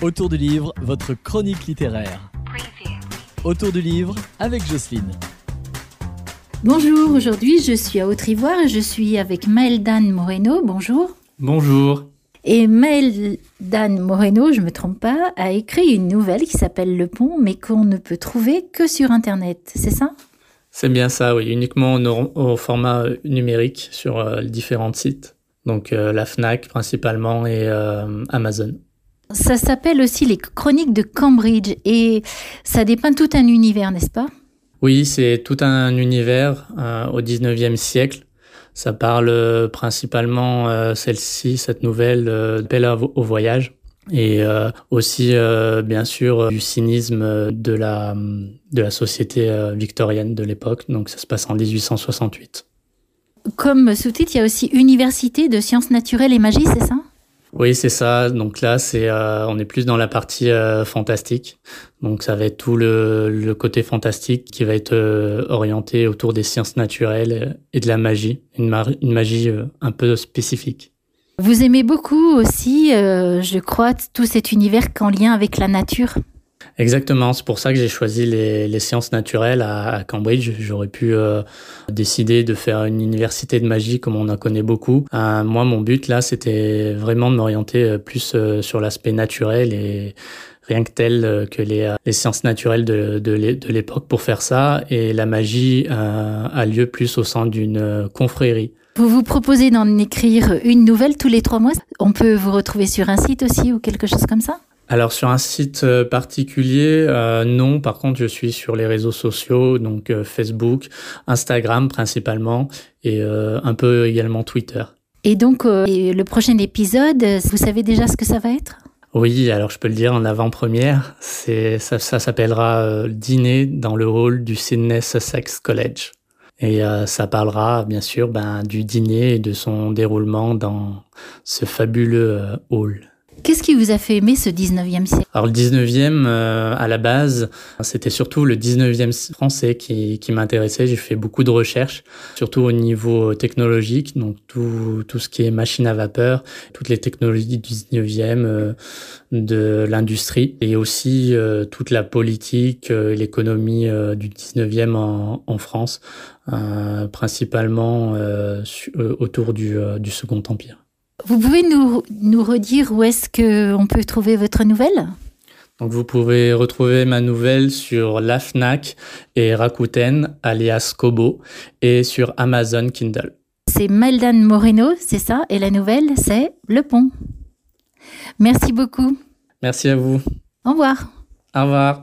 Autour du livre, votre chronique littéraire. Autour du livre avec Jocelyne. Bonjour, aujourd'hui je suis à Haute-Ivoire et je suis avec Maël Dan Moreno. Bonjour. Bonjour. Et Maël Dan Moreno, je ne me trompe pas, a écrit une nouvelle qui s'appelle Le Pont, mais qu'on ne peut trouver que sur Internet, c'est ça? C'est bien ça, oui, uniquement au, format numérique sur euh, différents sites. Donc euh, la FNAC principalement et euh, Amazon. Ça s'appelle aussi les chroniques de Cambridge et ça dépeint tout un univers, n'est-ce pas? Oui, c'est tout un univers euh, au 19e siècle. Ça parle euh, principalement, euh, celle-ci, cette nouvelle, euh, au, voyage. Et aussi, bien sûr, du cynisme de la, de la société victorienne de l'époque. Donc ça se passe en 1868. Comme sous-titre, il y a aussi Université de sciences naturelles et magie, c'est ça? Oui, c'est ça. Donc là, c'est euh, on est plus dans la partie euh, fantastique. Donc ça va être tout le, le côté fantastique qui va être euh, orienté autour des sciences naturelles et de la magie, une, magie un peu spécifique. Vous aimez beaucoup aussi, je crois, tout cet univers en lien avec la nature. Exactement, c'est pour ça que j'ai choisi les, sciences naturelles à, Cambridge. J'aurais pu euh, décider de faire une université de magie comme on en connaît beaucoup. Euh, moi, mon but là, c'était vraiment de m'orienter euh, plus sur l'aspect naturel et rien que tel que les, sciences naturelles de l'époque pour faire ça. Et la magie a lieu plus au sein d'une confrérie. Vous vous proposez d'en écrire une nouvelle tous les trois mois. On peut vous retrouver sur un site aussi ou quelque chose comme ça? Alors sur un site euh, particulier, euh, non. Par contre, je suis sur les réseaux sociaux, donc euh, Facebook, Instagram principalement, et un peu également Twitter. Et donc le prochain épisode, vous savez déjà ce que ça va être? Oui, alors je peux le dire en avant-première. C'est ça, ça s'appellera Dîner dans le hall du Sydney Sussex College. Et ça parlera bien sûr ben, du dîner et de son déroulement dans ce fabuleux hall. Qu'est-ce qui vous a fait aimer ce 19e siècle? Alors le 19e, euh, à la base, c'était surtout le 19e français qui, qui m'intéressait. J'ai fait beaucoup de recherches, surtout au niveau technologique, donc tout, tout ce qui est machine à vapeur, toutes les technologies du 19e, euh, de l'industrie, et aussi euh, toute la politique, l'économie du 19e en, en France, principalement autour du, du Second Empire. Vous pouvez nous, nous redire où est-ce qu'on peut trouver votre nouvelle? Donc vous pouvez retrouver ma nouvelle sur la Fnac et Rakuten alias Kobo et sur Amazon Kindle. C'est Meldan Moreno, c'est ça, et la nouvelle c'est Le Pont. Merci beaucoup. Merci à vous. Au revoir. Au revoir.